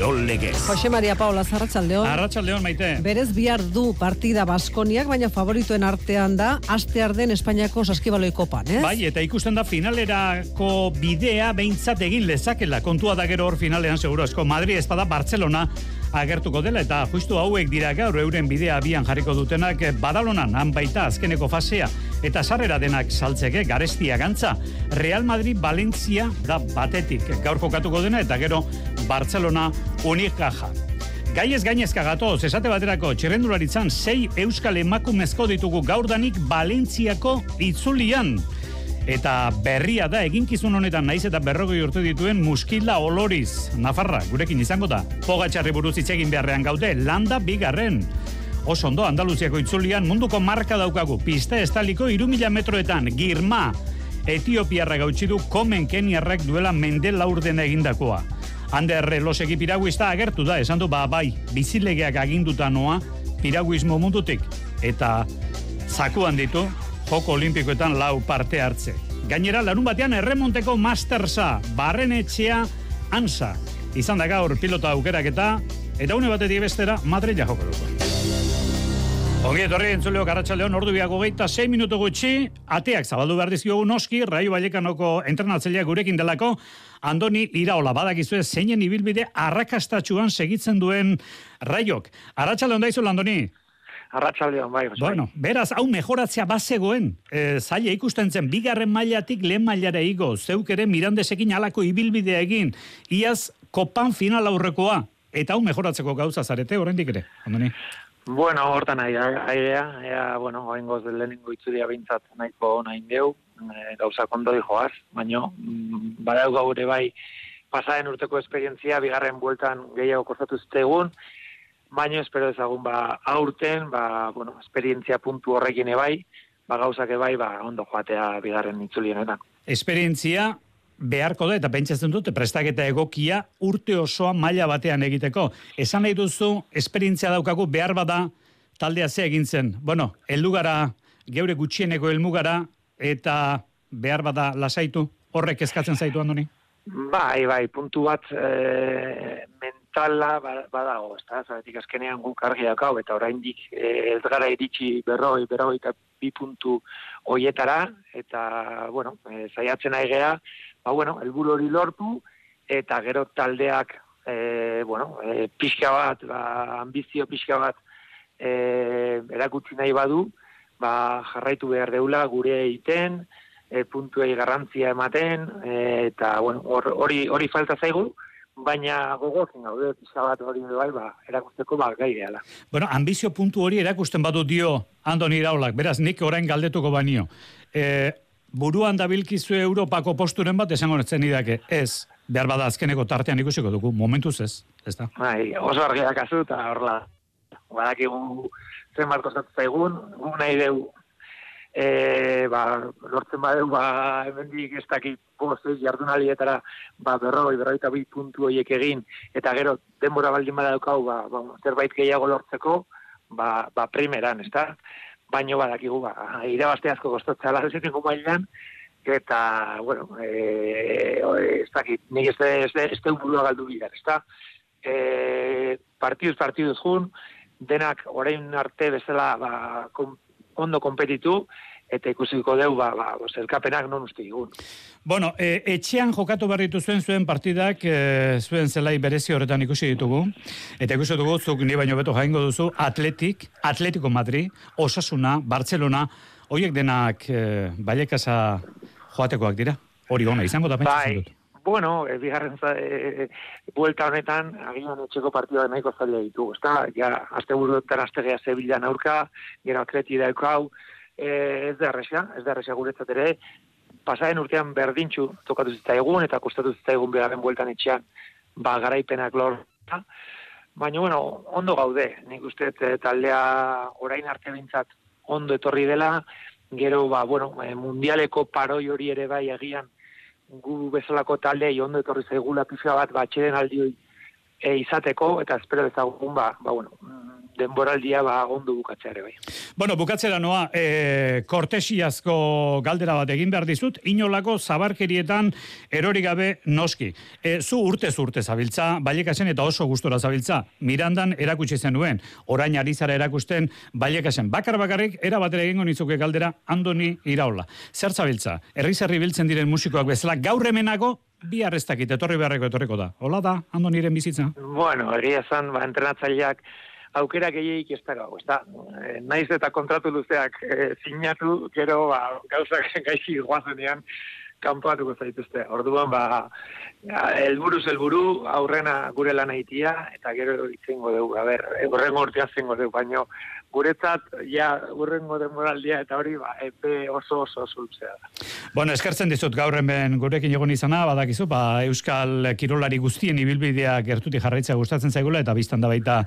Kirol Legez. Jose Maria Paula Zarratxaldeon. Arratxaldeon, maite. Berez bihar du partida Baskoniak, baina favorituen artean da, aste arden Espainiako saskibaloi kopan, ez? Bai, eta ikusten da finalerako bidea behintzat egin lezakela. Kontua da gero hor finalean seguro esko Madrid espada Barcelona agertuko dela eta justu hauek dira gaur euren bidea abian jarriko dutenak Badalonan han baita azkeneko fasea eta sarrera denak saltzeke garestia gantza. Real Madrid Valencia da batetik gaur kokatuko dena eta gero Barcelona Unicaja. Gaiez gainezka gatoz, esate baterako txerrendularitzan sei euskal emakumezko ditugu gaurdanik Valentziako itzulian. Eta berria da eginkizun honetan naiz eta berrogei urte dituen muskila oloriz. Nafarra, gurekin izango da. Pogatxarri buruz hitz beharrean gaude, landa bigarren. Oso ondo, Andaluziako itzulian munduko marka daukagu. Pista estaliko irumila metroetan, girma. Etiopiarra gautxi du komen keniarrak duela mende laurdena egindakoa. Ander losegi piraguista agertu da, esan du ba bai, bizilegeak aginduta noa, piraguismo mundutik. Eta zakuan ditu, joko olimpikoetan lau parte hartze. Gainera, larun batean erremonteko mastersa, barren etxea, ansa. Izan da gaur pilota aukerak eta, une batetik bestera, Madrid joko dugu. Ongi etorri entzuleo Karratxaldeon ordu biago geita 6 minutu gutxi, ateak zabaldu behar dizkiogu noski, Raio Vallekanoko entrenatzailea gurekin delako, Andoni Iraola, badakizue zeinen ibilbide arrakastatxuan segitzen duen Raiok. Arratxaldeon daizu, Andoni? Arratxaldeon, bai, Jose. Bueno, beraz, hau mejoratzea bazegoen, e, zaila ikusten zen, bigarren mailatik lehen mailara igo, zeuk ere mirandesekin alako ibilbidea egin, iaz kopan final aurrekoa, eta hau mejoratzeko gauza zarete, oraindik ere, Andoni? Bueno, hortan nahi, aidea, ea, bueno, oengoz lehenengo itzudia bintzat nahiko nahi deu, e, gauza kondo joaz, baino, mm, badau gaur bai, pasaren urteko esperientzia, bigarren bueltan gehiago kostatu zitegun, baino espero ezagun ba aurten, ba, bueno, esperientzia puntu horrekin ebai, ba gauzak ebai, ba ondo joatea bigarren itzulienetan. Esperientzia beharko da, eta pentsatzen dute, prestaketa egokia urte osoa maila batean egiteko. Esan nahi duzu, esperientzia daukagu behar bada taldea ze egintzen. Bueno, eldugara, geure gutxieneko elmugara, eta behar bada lasaitu, horrek eskatzen zaitu handoni? Bai, bai, puntu bat e, mentala ba, badago, ez da, zaretik azkenean guk argi dakau, eta oraindik e, ez gara iritsi berroi, berroi eta bi puntu hoietara, eta, bueno, e, zaiatzen nahi ba, bueno, elburu hori lortu, eta gero taldeak, e, bueno, e, pixka bat, ba, ambizio pixka bat, e, erakutsi nahi badu, ba, jarraitu behar deula gure egiten, e, puntuei garrantzia ematen, e, eta, bueno, hori, hori falta zaigu, baina gogokin gaude pixka bat hori bai, ba, erakusteko ba, gai gehala. Bueno, ambizio puntu hori erakusten badu dio Andoni Iraulak, beraz, nik orain galdetuko banio. E, buruan dabilkizu Europako posturen bat esango netzen idake, ez, behar bada azkeneko tartean ikusiko dugu, momentuz ez, ez da? Bai, oso argiak azu, eta horla, badakigu zen marko zaigun, gu nahi deu, e, ba, lortzen badeu, ba, hemendik ez dakit, postez, jardunalietara, ba, berroi, berroi eta bi puntu horiek egin, eta gero, denbora baldin badaukau, ba, ba, zerbait gehiago lortzeko, ba, ba primeran, ez da? baino badakigu ba irabazte asko kostatzen ala esaten mailan eta bueno eh ez dakit ni ez ez ez burua galdu bidar ezta eh partiduz partiduz jun denak orain arte bezala ba ondo kompetitu eta ikusiko deu ba ba elkapenak non uste digun Bueno, e, etxean jokatu berritu zuen zuen partidak e, zuen zelai berezi horretan ikusi ditugu. Eta ikusi dugu zuk ni baino beto jaingo duzu Atletik, Atletico Madrid, Osasuna, Barcelona, hoiek denak e, bailekasa joatekoak dira. Hori ona izango da pentsatzen bai. Bueno, e, bigarren za, e, buelta honetan, agian etxeko partida nahiko zaila ditugu, ezta? Ja, azte buruetan aztegea Sevilla aurka, gero atleti daukau, e, ez da erresa, ez da erresa guretzat ere, pasaren urtean berdintxu tokatu egun eta kostatu egun beharren bueltan etxean ba garaipenak lorta. Baina, bueno, ondo gaude, nik uste taldea orain arte bintzat ondo etorri dela, gero, ba, bueno, mundialeko paroi hori ere bai egian gu bezalako taldei ondo etorri zaigula pizka bat, ba, txeden aldi e, izateko, eta espero ezagun, ba, ba, bueno, denboraldia ba ondo bukatzea ere bai. Bueno, bukatzera noa, e, kortesiazko galdera bat egin behar dizut, inolako zabarkerietan erori gabe noski. E, zu urte urte zabiltza, bailekasen eta oso gustora zabiltza, mirandan erakutsi zenuen, orain ari zara erakusten bailekasen. Bakar bakarrik, era batera egingo nizuke galdera, Andoni Iraola. Zer zabiltza, herri biltzen diren musikoak bezala, gaur hemenago, bi arrestakit, etorri beharreko etorriko da. Hola da, Andoniren bizitza? Bueno, egia zan, ba, entrenatzaileak aukera gehiagik ez dago, ez da, e, naiz eta kontratu luzeak e, sinatu, gero ba, gauzak gaizki guazenean, kanpoatuko zaituzte. Orduan, ba, elburuz elburu, aurrena gure lan aitia, eta gero itzengo dugu, a ber, horrengo urtean zengo dugu, baino, guretzat, ja, urrengo demoraldia, eta hori, ba, epe oso oso zultzea da. Bueno, eskertzen dizut gaur hemen gurekin egon izana, badakizu, ba, Euskal Kirolari guztien ibilbidea gertuti jarraitzea gustatzen zaigula, eta biztan da baita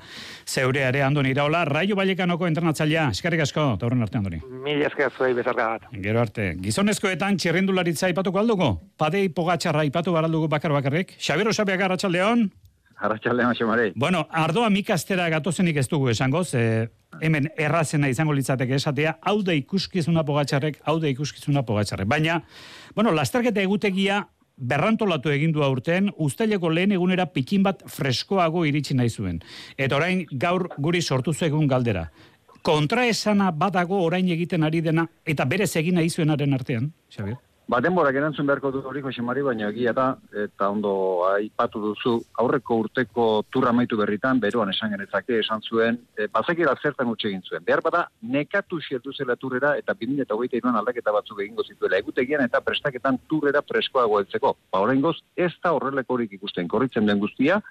zeure ere andoni iraola, Raio Balekanoko entrenatzailea, eskerrik asko, eta horren arte andoni. Mil esker zuei bezarka. Gero arte, gizonezkoetan txirrindularitza ipatuko alduko? Padei pogatxarra ipatu baraldugu bakar bakarrik? Xabero Xabiak arratsaldeon. Arratxaldeon, Xamarei. Bueno, ardoa mikastera gatozenik ez dugu esango, ze hemen errazena izango litzateke esatea, hau da ikuskizuna pogatxarrek, hau da ikuskizuna pogatxarrek. Baina, bueno, lasterketa egutegia berrantolatu egin du aurten, usteleko lehen egunera pikin bat freskoago iritsi nahi zuen. Eta orain gaur guri sortu egun galdera. Kontraesana badago orain egiten ari dena, eta berez egin nahi zuenaren artean, Xabier? Ba, denborak erantzun beharko du hori, Jose Mari, baina egia da, eta ondo aipatu duzu, aurreko urteko turra maitu berritan, beroan esan genetzake, esan zuen, e, bazekera zertan utxe egin zuen. Behar bada, nekatu xertu zela turrera, eta 2008 iruan aldaketa batzuk egingo zituela. Egutegian eta prestaketan turrera preskoago eltzeko. Ba, horrein goz, ez da horreleko horik ikusten, korritzen den guztia,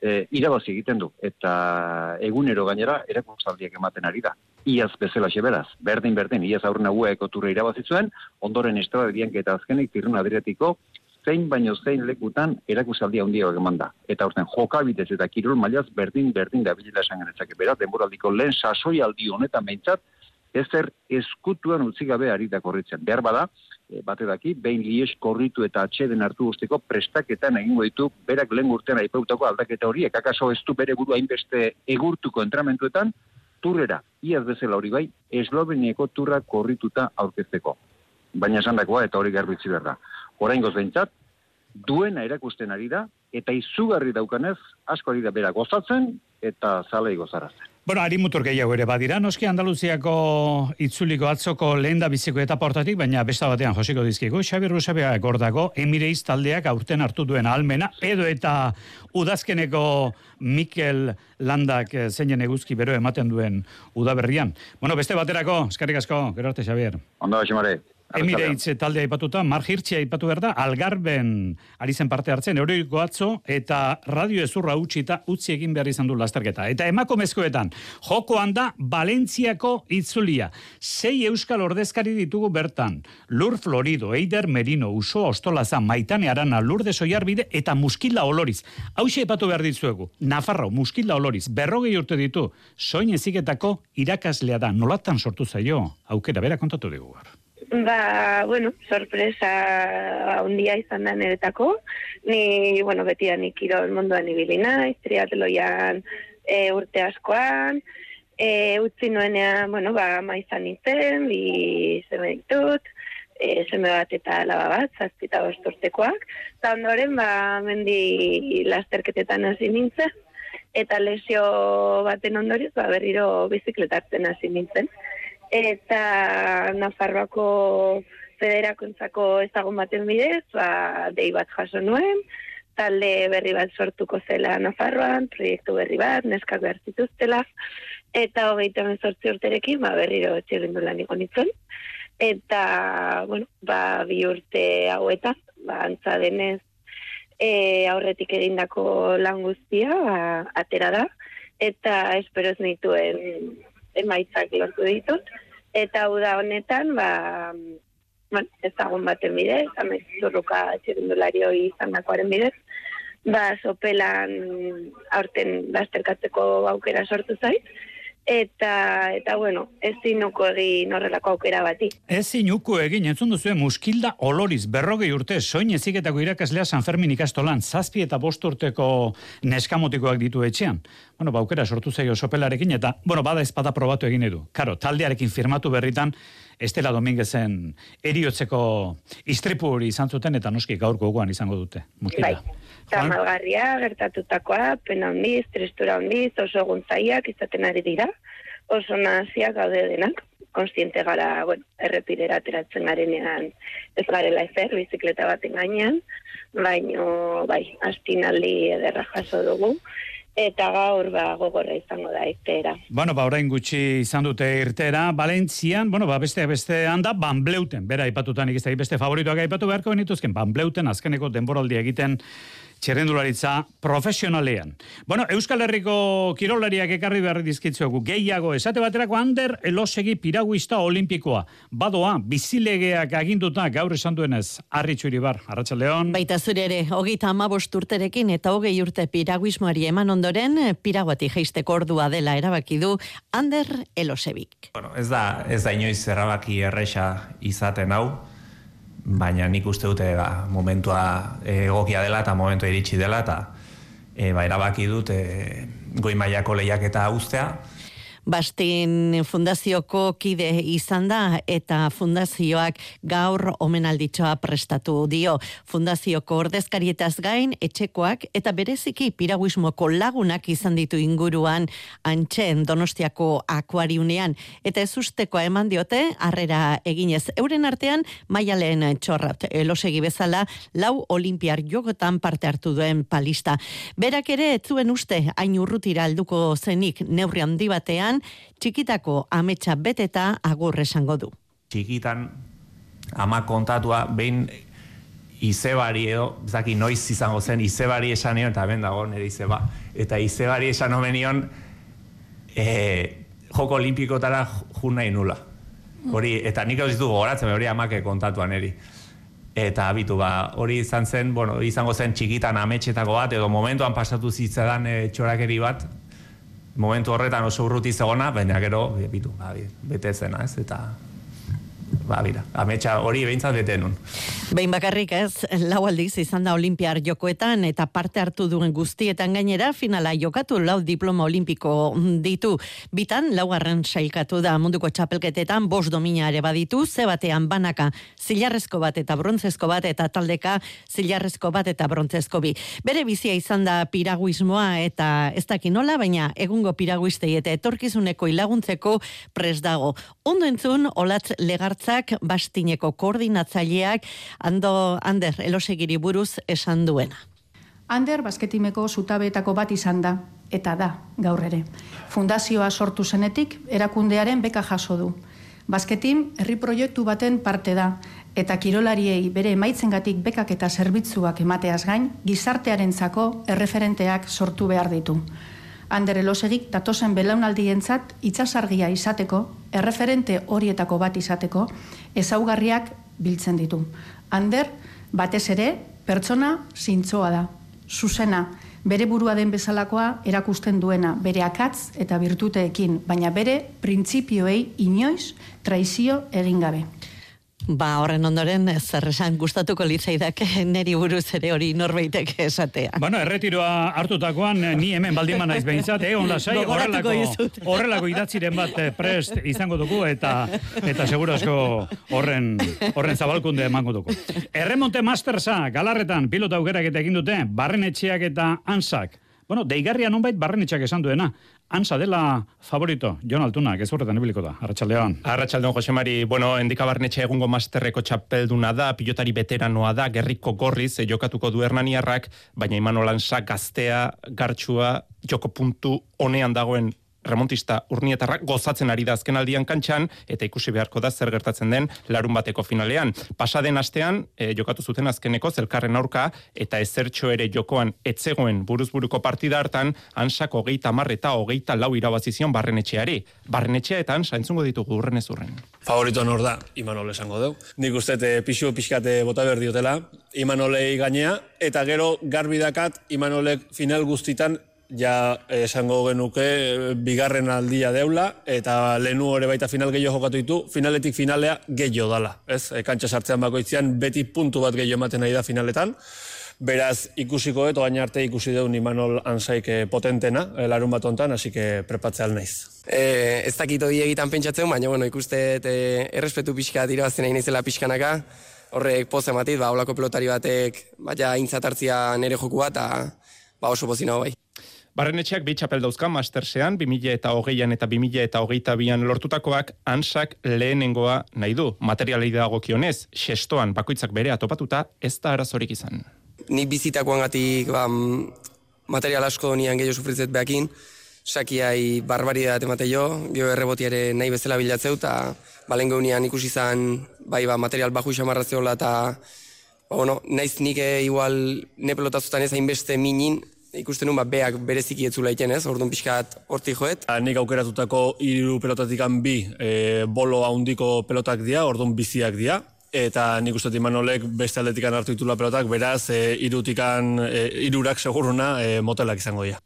e, irabazi egiten du. Eta egunero gainera, erakuntzaldiak ematen ari da iaz bezala xeberaz. Berdin, berdin, iaz aurren aguaeko turre irabazitzuen, ondoren estrada eta azkenik tirun adriatiko, zein baino zein lekutan erakusaldia handia eman da. Eta urten jokabitez eta kirol mailaz berdin, berdin da bilela esan genetzake. Beraz, denboraldiko lehen sasoi aldi honetan behintzat, ezer eskutuan utzi gabe ari da korritzen. Behar bada, e, bate daki, behin lies korritu eta atxeden hartu guzteko prestaketan egingo ditu, berak lehen urtean aipautako aldaketa horiek, akaso ez du bere buru hainbeste egurtuko entramentuetan, turrera, iaz bezala hori bai, eslovenieko turra korrituta aurkezteko. Baina esan dakoa, eta hori garbitzi behar da. Horain behintzat, duena erakusten ari da, eta izugarri daukanez, asko ari da bera gozatzen, eta zalei gozarazten. Bueno, ari mutur gehiago ere badira, noski Andaluziako itzuliko atzoko lehen da biziko eta portatik, baina besta batean josiko dizkigu, Xabi Rusabea gordago, emireiz taldeak aurten hartu duen almena, edo eta udazkeneko Mikel Landak eh, zeinen eguzki bero ematen duen udaberrian. Bueno, beste baterako, eskarrik asko, gero arte, Xabier. Ondo, Xamare. Emirates taldea aipatuta, Mar Hirtxea aipatu behar da, Algarben ari zen parte hartzen, euroiko atzo, eta radio ezurra utzi eta utzi egin behar izan du lasterketa. Eta emakomezkoetan, jokoan da Valentziako itzulia. Sei euskal ordezkari ditugu bertan, Lur Florido, Eider Merino, Uso Ostolaza, Maitane Arana, Lur de Soiarbide, eta Muskila Oloriz. Hau aipatu behar ditzuegu, Nafarro, Muskila Oloriz, berrogei urte ditu, soin eziketako irakaslea da, nolatan sortu zaio, aukera, bera kontatu dugu Ba, bueno, sorpresa handia izan da niretako. Ni, bueno, beti da nik irol munduan ibili naiz, triatloian e, urte askoan, e, utzi nuenean, bueno, ba, maizan nintzen, bi zeme ditut, e, zeme bat eta laba bat, zazpita bosturtekoak, eta ondoren, ba, mendi lasterketetan hasi nintzen, eta lesio baten ondoriz, ba, berriro bizikletatzen hasi nintzen eta Nafarroako federakuntzako ezagun baten bidez, ba, dei bat jaso nuen, talde berri bat sortuko zela Nafarroan, proiektu berri bat, neskak behar zituztela, eta hogeita mezortzi urterekin, ba, berriro txirrindu lan nitzen. Eta, bueno, ba, bi urte hauetan, ba, antza denez, e, aurretik egindako lan guztia, ba, atera da, eta espero ez nituen emaitzak lortu ditut. Eta hau da honetan, ba, bueno, ez dagoen baten bidez, amez zurruka txirindulari hori izan dakoaren bidez, ba, sopelan aurten lasterkatzeko aukera sortu zait, eta, eta bueno, ez zinuko egin horrelako aukera bati. Ez zinuko egin, entzun duzu, muskilda oloriz, berrogei urte, soin eziketako irakaslea San Fermin ikastolan, zazpi eta bost urteko neskamotikoak ditu etxean. Bueno, baukera sortu zaio sopelarekin, eta, bueno, bada ezpada probatu egin edu. Karo, taldearekin firmatu berritan, Estela Dominguezen eriotzeko istripu hori izan zuten, eta noski gaurko gogoan izango dute. Muskilda. Bai. Eta malgarria, gertatutakoa, pena hondiz, tristura hondiz, oso guntzaiak izaten ari dira, oso naziak gaude denak, konstiente gara, bueno, errepidera ateratzen garenean ez garela ezer, bizikleta baten gainean, baino, bai, astinaldi ederra jaso dugu, eta gaur ba gogorra izango da irtera. Bueno, ba orain gutxi izan dute irtera, Valentzian, bueno, ba beste beste handa Banbleuten, bera aipatutan ikizte beste favoritoak aipatu beharko benituzken Banbleuten azkeneko denboraldi egiten txerrendularitza profesionalean. Bueno, Euskal Herriko kirolariak ekarri behar dizkitzuegu, gehiago, esate baterako Ander elosegi piraguista olimpikoa. Badoa, bizilegeak aginduta gaur esan duenez, arritxuri bar, arratsaldeon. Baita zure ere, hogeita amabost urterekin eta hogei urte piraguismoari eman ondoren, piraguati geisteko ordua dela erabaki du Ander elosebik. Bueno, ez da, ez da inoiz erabaki erresa izaten hau, baina nik uste dute ba, momentua egokia dela eta momentua iritsi dela eta e, ba, erabaki dut e, goi mailako lehiaketa ustea. Bastin fundazioko kide izan da eta fundazioak gaur omenalditzoa prestatu dio. Fundazioko ordezkarietaz gain etxekoak eta bereziki piraguismoko lagunak izan ditu inguruan antxen donostiako akuariunean. Eta ez ustekoa eman diote, harrera eginez euren artean, maialen txorrat elosegi bezala, lau olimpiar jogotan parte hartu duen palista. Berak ere, etzuen uste, hain urrutira alduko zenik neurri handi batean, txikitako ametsa beteta agur esango du. Txikitan ama kontatua behin izebari edo, zaki noiz izango zen, izebari esan nion, eta ben dago nire izeba, eta izebari esan omenion e, joko olimpikotara jun nahi nula. Hori, eta nik hau ditu gogoratzen, hori amake kontatuan eri. Eta abitu ba, hori izan zen, bueno, izango zen txikitan ametxetako bat, edo momentuan pasatu zitzadan e, txorakeri bat, momentu horretan oso urruti zegona, baina gero, bitu, ba, bete zena, ez, eta ba, bira, ametsa hori behintzat bete nun. Behin bakarrik ez, lau aldiz izan da olimpiar jokoetan eta parte hartu duen guztietan gainera finala jokatu lau diploma olimpiko ditu. Bitan, laugarren sailkatu da munduko txapelketetan bos domina ere baditu, ze batean banaka zilarrezko bat eta brontzezko bat eta taldeka zilarrezko bat eta brontzezko bi. Bere bizia izan da piraguismoa eta ez daki nola, baina egungo piraguistei eta etorkizuneko ilaguntzeko pres dago. Ondo entzun, olatz legartzak bastineko koordinatzaileak ando Ander elosegiri buruz esan duena. Ander basketimeko zutabeetako bat izan da, eta da, gaur ere. Fundazioa sortu zenetik, erakundearen beka jaso du. Basketim herri proiektu baten parte da, eta kirolariei bere emaitzengatik bekak eta zerbitzuak emateaz gain, gizartearentzako erreferenteak sortu behar ditu. Ander elosegik datozen belaunaldientzat itxasargia izateko, erreferente horietako bat izateko, ezaugarriak biltzen ditu. Ander, batez ere, pertsona zintzoa da, zuzena, bere burua den bezalakoa erakusten duena, bere akatz eta virtuteekin, baina bere printzipioei inoiz traizio egin gabe. Ba, horren ondoren, zer esan gustatuko litzaidak neri buruz ere hori norbeitek esatea. Bueno, erretiroa hartutakoan, ni hemen baldin naiz behintzat, eh, on lasai, horrelako, horrelako idatziren bat eh, prest izango dugu, eta eta seguro asko horren, horren zabalkunde emango dugu. Erremonte Mastersa, galarretan, pilota aukerak eta egin dute, barren etxeak eta ansak. Bueno, deigarria nonbait barren etxeak esan duena. Ansa dela favorito, Jon Altuna, gezurretan ibiliko da, Arratxaldeon. Arratxaldeon, Jose Mari, bueno, endikabarnetxe egungo masterreko txapelduna da, pilotari veteranoa da, gerriko gorriz, e, jokatuko du hernaniarrak, baina imanolan gaztea, gartxua, joko puntu honean dagoen remontista urnietarrak gozatzen ari da azken aldian kantxan, eta ikusi beharko da zer gertatzen den larun bateko finalean. Pasaden astean, e, jokatu zuten azkeneko zelkarren aurka, eta ezertxo ere jokoan etzegoen buruzburuko partida hartan, ansako hogeita mar eta hogeita lau irabazizion barrenetxeari. Barrenetxea eta ansa entzungo ditugu urren ez urren. Favorito nor da, Imanol esango deu. Nik uste pixu pixkate bota behar diotela, Imanolei gainea, eta gero garbidakat Imanolek final guztitan ja esango genuke eh, bigarren aldia deula, eta lehenu ere baita final gehiago jokatu ditu, finaletik finalea gehiago dala. Ez? E, kantxa sartzean bakoitzean beti puntu bat gehiago ematen nahi da finaletan. Beraz, ikusiko eto gaina arte ikusi deun Imanol Ansaik eh, potentena, eh, larun bat ontan, hasi que prepatzea naiz. E, ez dakit hori egitan pentsatzen, baina bueno, ikuste e, errespetu pixka irabazten egin izela pixkanaka, horrek poz ematit, ba, olako pelotari batek, baina intzatartzia nere joku bat, ba, oso pozina bai. Barrenetxeak bi txapel dauzka mastersean, 2000 eta hogeian eta 2000 eta hogeita bian lortutakoak ansak lehenengoa nahi du. Materialei dago kionez, xestoan bakoitzak bere atopatuta ez da arazorik izan. Ni bizitakoan gatik ba, material asko nian gehiago sufritzet behakin, sakiai barbaridat emate jo, gio errebotiare nahi bezala bilatzeu, eta balen geunian ikusi izan bai ba, material baju xamarraziola, eta ba, bueno, naiz nik eh, igual ne pelotazutan ez hainbeste minin, ikusten nun, ba, beak bereziki etzula iten, ez? Orduan pixkat horti joet. Nik aukeratutako hiru pelotatik bi e, bolo haundiko pelotak dira, orduan biziak dira. Eta nik uste Imanolek beste aldetikan hartu ditula pelotak, beraz, e, irutikan, e, irurak seguruna e, motelak izango dira.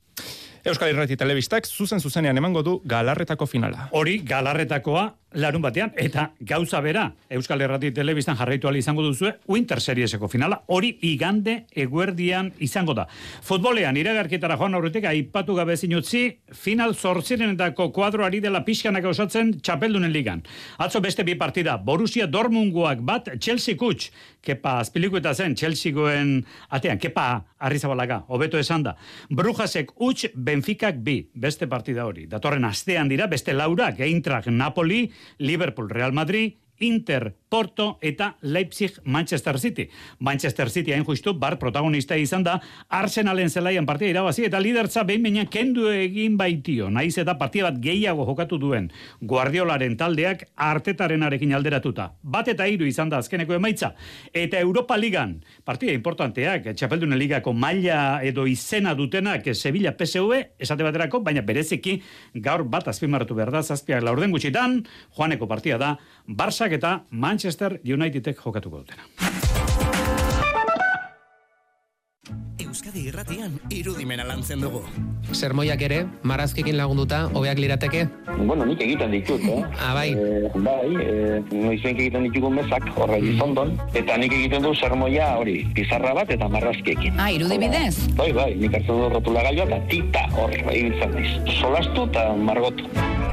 Euskal Irrati Telebistak zuzen zuzenean emango du galarretako finala. Hori, galarretakoa larun batean, eta gauza bera, Euskal Herrati Telebistan jarraitu izango duzue, Winter Serieseko finala, hori igande eguerdian izango da. Futbolean, iragarketara joan aurretik, aipatu gabe zinutzi, final zortzirenetako kuadroari dela pixkanak osatzen txapeldunen ligan. Atzo beste bi partida, Borussia Dormunguak bat, Chelsea Kuts, kepa azpilikueta zen, Chelsea-goen atean, kepa arrizabalaga, hobeto esan da. Brujasek Uts, Benficak bi, beste partida hori. Datorren astean dira, beste laura, Geintrak Napoli, Liverpool Real Madrid Inter, Porto eta Leipzig Manchester City. Manchester City hain justu bar protagonista izan da Arsenalen zelaian partia irabazi eta lidertza behin baina kendu egin baitio. Naiz eta partia bat gehiago jokatu duen Guardiolaren taldeak artetaren arekin alderatuta. Bat eta hiru izan da azkeneko emaitza. Eta Europa Ligan, partia importanteak, Txapeldunen Ligako maila edo izena dutenak Sevilla PSV, esate baterako, baina bereziki gaur bat azpimarratu behar da, zazpiak laurden gutxitan, joaneko partia da, Barça eta Manchester Unitedek jokatuko dutena. Euskadi irratian irudimena lantzen dugu. Sermoiak ere, marazkikin lagunduta, hobeak lirateke? Bueno, nik egiten ditut, eh? Ah, bai. Eh, bai, eh, noizenk egiten ditugu mezak, horra mm. izondon, eta nik egiten du sermoia hori, pizarra bat eta marrazkiekin. Ah, irudibidez? Bai, bai, nik hartzen du rotula gaioa eta tita hor, ibiltzen diz. Solastu eta margotu.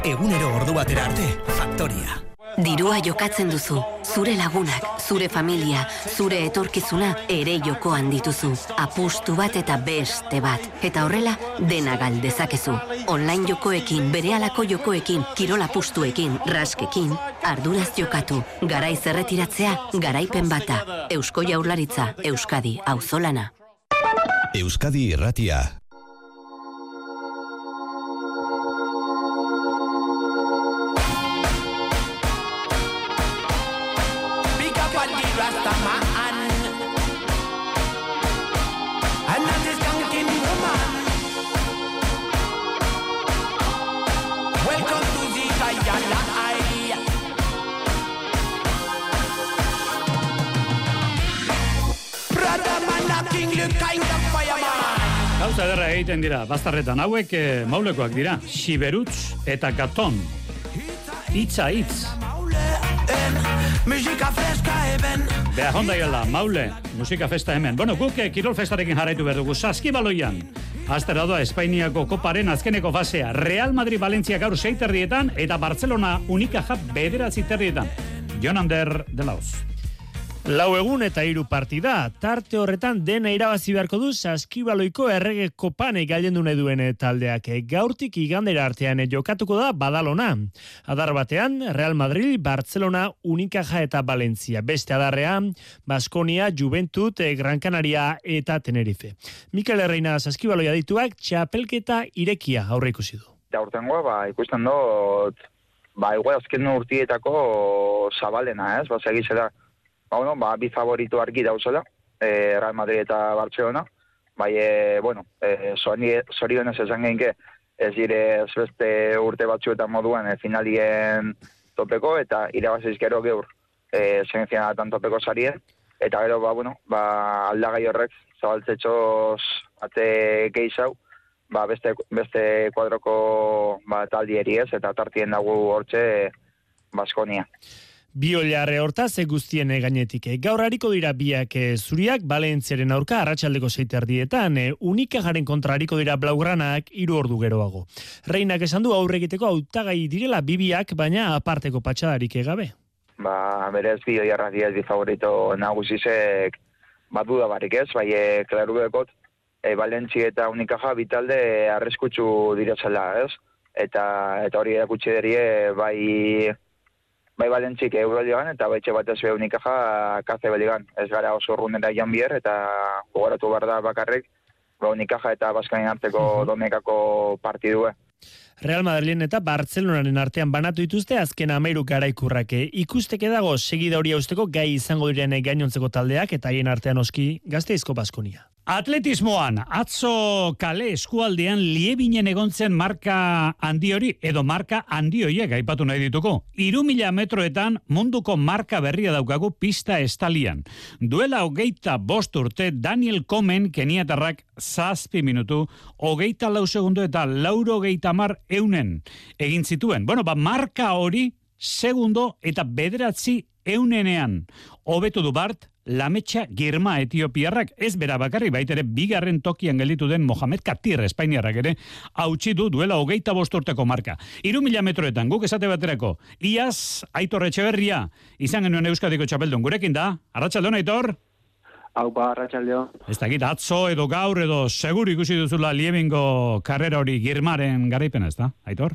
Egunero ordu batera arte, Faktoria. Dirua jokatzen duzu, zure lagunak, zure familia, zure etorkizuna ere jokoan dituzu. Apustu bat eta beste bat. Eta horrela, dena galdezakezu. Online jokoekin, bere alako jokoekin, kirola pustuekin, raskekin, arduraz jokatu. Garai zerretiratzea, garaipen bata. Eusko jaurlaritza, Euskadi, auzolana. Euskadi irratia. Gauza ederra egiten dira, bastarretan hauek e, maulekoak dira, Siberutz eta Gaton. Itza hitz. Musika freska eben. Beha honda gela, maule, musika festa hemen. Bueno, guk eh, kirol festarekin jarraitu behar dugu, saskibaloian. Aztera doa Espainiako koparen azkeneko fasea. Real Madrid Valencia gaur seiterrietan eta Barcelona Unicaja bederatzi terrietan. Jonander de Laos. Lau egun eta hiru partida, tarte horretan dena irabazi beharko du saskibaloiko errege kopane galden dune duen taldeak. Gaurtik igandera artean jokatuko da Badalona. Adar batean, Real Madrid, Barcelona, Unicaja eta Valencia. Beste adarrean, Baskonia, Juventud, Gran Canaria eta Tenerife. Mikel Herreina saskibaloia dituak txapelketa irekia aurre ikusi du. Eta urtengoa, ba, ikusten dut, ba, igual azken urtietako zabalena, ez? Ba, segizera, ba, bueno, ba, bi favorito argi dauzela, e, Real Madrid eta Barcelona, bai, e, bueno, e, zorion ez esan geinke, ez dire ez beste urte batzu eta moduan e, finalien topeko, eta irabaziz gero geur e, zenzian topeko sarien, eta gero, ba, bueno, ba, aldagai horrek, zabaltzetxoz ate geizau, ba, beste, beste kuadroko ba, taldieri ez, eta tartien dago hortxe Baskonia. Bi oliarre hortaz, e guztien e, gainetik. E, gaur hariko dira biak e, zuriak, Balentziaren aurka, arratsaldeko seiterdietan, e, unika jaren kontra dira blaugranak, hiru ordu geroago. Reinak esan du aurre egiteko hautagai direla bibiak, baina aparteko patxadarik egabe. Ba, berez bi oiarra diez bi favorito nagusisek bat duda barik ez, bai, e, klaru e, Balentzi eta Unikaja bitalde arriskutsu direzela, ez? Eta, eta hori erakutsi derie, bai, bai Balentzik Euroligan eta baitxe batez be Unikaja kaze beligan. Ez gara oso urrunera joan bier, eta gogoratu behar da bakarrik, ba Unikaja eta Baskanin arteko domekako partidue. Real Madrid eta Bartzelonaren artean banatu dituzte azken amairu garaikurrake. Ikusteke dago segida hori usteko gai izango diren gainontzeko taldeak eta haien artean oski gazteizko Baskonia. Atletismoan, atzo kale eskualdean liebinen egontzen marka handi hori, edo marka handi horiek aipatu nahi dituko. Iru mila metroetan munduko marka berria daukagu pista estalian. Duela hogeita bost urte Daniel Komen keniatarrak zazpi minutu, hogeita lau segundo eta lauro hogeita mar eunen egin zituen. Bueno, ba, marka hori segundo eta bederatzi eunenean. Hobetu du bart, Lametxa Girma Etiopiarrak ez bera bakarri baitere bigarren tokian gelditu den Mohamed Katir Espainiarrak ere hautsi du duela hogeita bosturteko marka. Iru mila metroetan guk esate baterako Iaz Aitor Etxeberria izan genuen Euskadiko txapeldun gurekin da Arratxaldon Aitor Hau ba, Arratxaldeo. Ez dakit, atzo edo gaur edo seguru ikusi duzula liebingo karrera hori girmaren garaipena ez da, Aitor?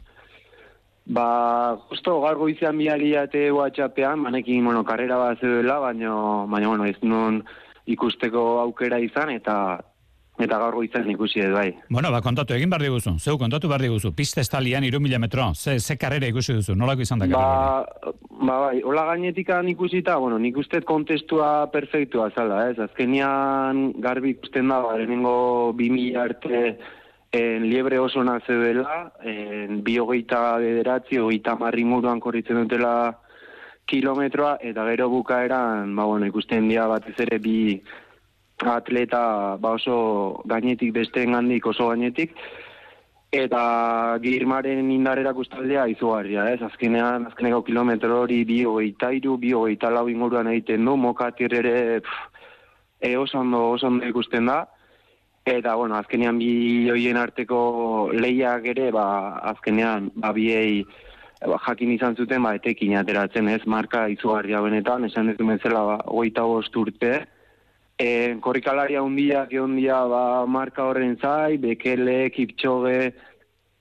Ba, justo gaur goizean bialiate WhatsAppean, manekin, bueno, karrera bat zeudela, baina, baina, bueno, ez nun ikusteko aukera izan, eta eta gaur goizean ikusi edo bai. Bueno, ba, kontatu egin behar diguzu, zeu kontatu behar diguzu, pista estalian iru mila metro, ze, ze karrera ikusi duzu, nolako izan da Ba, ba, bai, hola gainetikan ikusita, bueno, nik uste kontestua perfektua zala, ez? Azkenian garbi ikusten da, ba, lehenengo bi mila arte en liebre oso naze dela, en bi hogeita bederatzi, hogeita marri muruan korritzen dutela kilometroa, eta gero bukaeran, ba, bueno, ikusten dira batez ere bi atleta ba oso gainetik besteen gandik oso gainetik, eta girmaren indarera kustaldea izugarria, ez? Azkenean, azkeneko kilometro hori bi hogeita iru, bi hogeita lau inguruan egiten du, mokatir ere pff, e, oso ondo, oso ondo ikusten da, Eta, bueno, azkenean bi hoien arteko lehiak ere, ba, azkenean, ba, biei ba, jakin izan zuten, ba, etekin ateratzen, ez, marka izugarria benetan, esan ez duen zela, ba, goita bost urte. E, korrikalaria hundia, hundia, ba, marka horren zai, bekele, kiptxoge,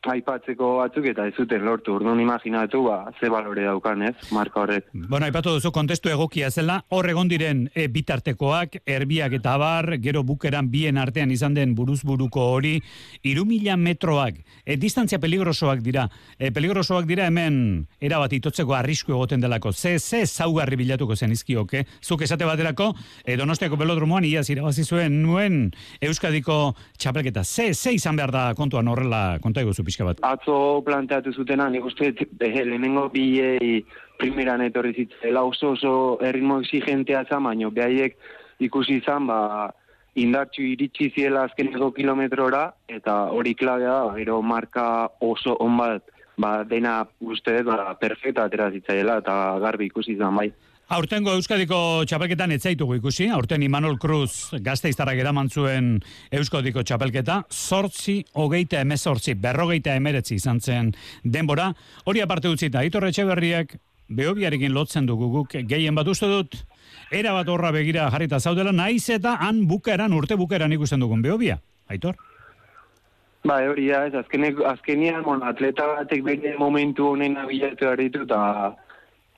aipatzeko batzuk eta ez zuten lortu. Orduan imaginatu ba ze balore daukan, ez? Marka horrek. Bueno, aipatu duzu kontestu egokia zela, hor egon diren e, bitartekoak, erbiak eta bar, gero bukeran bien artean izan den buruzburuko hori, iru mila metroak, e, distantzia peligrosoak dira. E, peligrosoak dira hemen erabat itotzeko arrisku egoten delako. Ze, ze zaugarri bilatuko zen izkioke. Zuk esate baterako, e, donostiako belodromoan iaz irabazi zuen nuen Euskadiko txapelketa. Ze, ze izan behar da kontuan horrela konta eguzu pixka bat. Atzo planteatu zutena, nik uste eh, lehenengo bilei primeran etorri zitzela oso oso erritmo exigentea zan, baino behaiek ikusi izan, ba, indartxu iritsi ziela azkeneko kilometrora, eta hori klabea gero marka oso on bat, ba, dena uste, ba, perfecta atera zitzaiela, eta garbi ikusi izan, bai. Aurtengo Euskadiko txapelketan etzaitugu ikusi, aurten Imanol Cruz gazteiztarrak eraman zuen Euskadiko txapelketa, sortzi, hogeita emezortzi, berrogeita emeretzi izan zen denbora, hori aparte utzita, Aitor Etxeberriak behobiarekin lotzen dugu guk. Gehien bat uste dut, era bat horra begira jarrita zaudela, naiz eta han bukeran, urte bukeran ikusten dugun behobia, Aitor? Ba, hori da, ez, azkenean, atleta batek bere momentu honen abilatu ditu, eta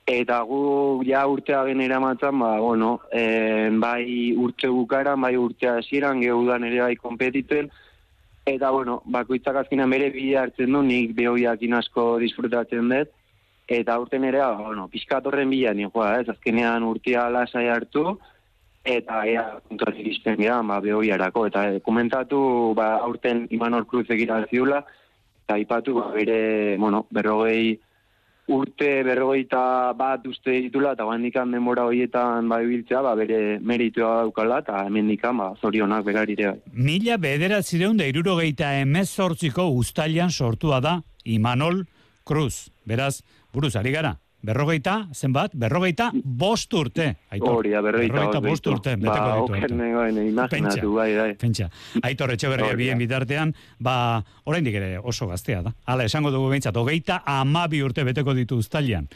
Eta gu ja urtea genera matzan, ba, bueno, e, bai urte bukaran, bai urtea hasieran geudan ere bai kompetituen. Eta, bueno, bakoitzak azkenean bere bide hartzen du, nik behoiak asko disfrutatzen dut. Eta urten ere, ba, bueno, pixkatorren bila joa, ez, azkenean urtea lasai hartu, eta ea puntuan iristen gara, ba, behoiarako. Eta e, komentatu, ba, aurten Imanol Cruz egira ziula, eta ipatu, ba, bere, bueno, berrogei, urte berrogeita bat uste ditula, eta handikan denbora horietan bai biltzea, ba, bere meritua daukala, eta hemen ba, zorionak berarire. bai. Mila bederatzireun da irurogeita emezortziko ustalian sortua da Imanol Cruz. Beraz, buruz, ari gara, berrogeita, zenbat, berrogeita bost urte. Aitor. Hori da, berrogeita bost urte, beteko Ba, ditu. oker Aitor. nengoen, imaginatu, bai, bai. Pentsa. Aitor Etxeberria da. bien bitartean, ba, oraindik ere oso gaztea da. Hala, esango dugu behintzat, hogeita amabi urte beteko ditu ustalian.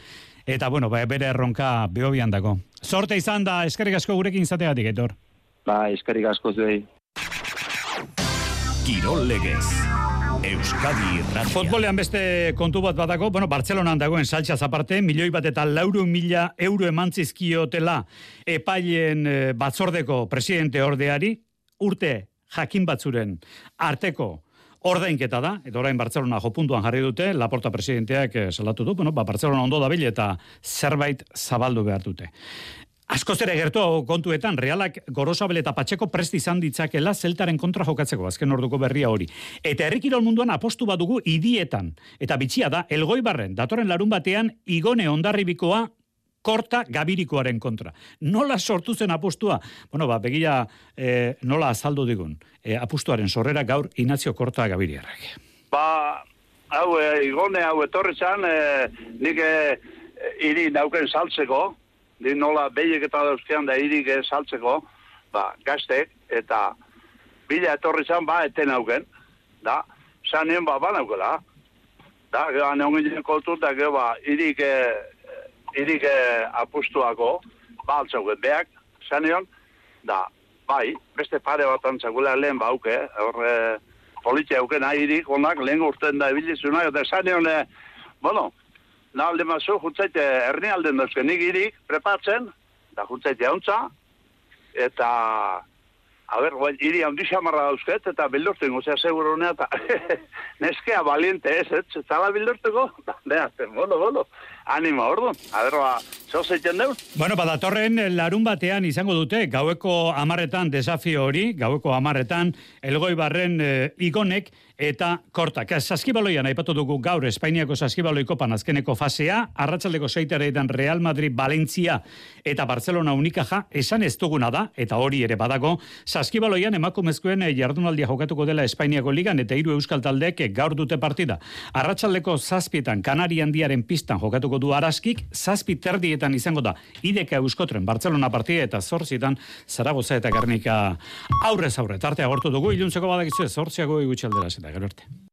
Eta, bueno, ba, bere erronka behobian dago. Sorte izan da, eskerrik asko gurekin izategatik, Aitor. Ba, eskerrik asko zuei. Kirol legez. Euskadi Irratia. Futbolean beste kontu bat badago, bueno, Bartzelonan dagoen saltxaz aparte, milioi bat eta lauro mila euro emantzizkiotela epailen eh, batzordeko presidente ordeari, urte jakin batzuren arteko ordainketa da, eta orain Bartzelona jopuntuan jarri dute, Laporta presidenteak eh, salatu du, bueno, ba, Bartzelona ondo dabil eta zerbait zabaldu behar dute. Askoz ere gertu kontuetan, realak gorosabel eta patxeko prest izan ditzakela zeltaren kontra jokatzeko, azken orduko berria hori. Eta herrikirol munduan apostu badugu idietan. Eta bitxia da, elgoi barren, datorren larun batean, igone ondarribikoa korta gabirikoaren kontra. Nola sortu zen apostua? Bueno, ba, begia eh, nola azaldu digun. Eh, apustuaren sorrera gaur Inazio Korta Gabiriarrak. Ba, hau, e, igone hau etorri zan, e, nik e, hiri nauken saltzeko, nik nola behiek eta dauzkean da hirik e, saltzeko, ba, gaztek, eta bila etorri zan, ba, eten nauken, da, zan nien, ba, ba naukela, da, gero, jen koltu, da, gero, ba, hirik, e, hirik e, apustuako, ba, altzauken, beak, zan da, bai, beste pare bat antzakula lehen bauke, hor, e, politia auken ahirik, onak, lehen urten da ebilizunak, eta esan nion, bueno, na alde mazu, jutzaite, erni alden dauzke nik irik, prepatzen, da jutzaite hauntza, eta, a ber, guai, iri handi xamarra dauzket, eta bildurten guzea seguro eta neskea valiente ez, ez, eta la bildurteko, beha, bueno, bueno, anima, orduan, a ber, ba, zeu zeiten deu? Bueno, badatorren larun batean izango dute, gaueko amarretan desafio hori, gaueko amarretan, elgoi barren eh, igonek eta kortak. Saskibaloian aipatu dugu gaur Espainiako saskibaloi kopan azkeneko fasea, arratsaldeko seitareetan Real Madrid, Valencia eta Barcelona unikaja, esan ez duguna da, eta hori ere badago, saskibaloian emakumezkoen eh, jardunaldia jokatuko dela Espainiako ligan eta hiru euskal taldeek eh, gaur dute partida. Arratsaldeko zazpietan Kanari handiaren pistan jokatuko du araskik, zazpi terdietan izango da ideka euskotren Barcelona partida eta zorzietan Zaragoza eta Gernika aurrez aurre. Tartea gortu dugu, iluntzeko badakizu zortziago igutxaldera zeta, gero arte.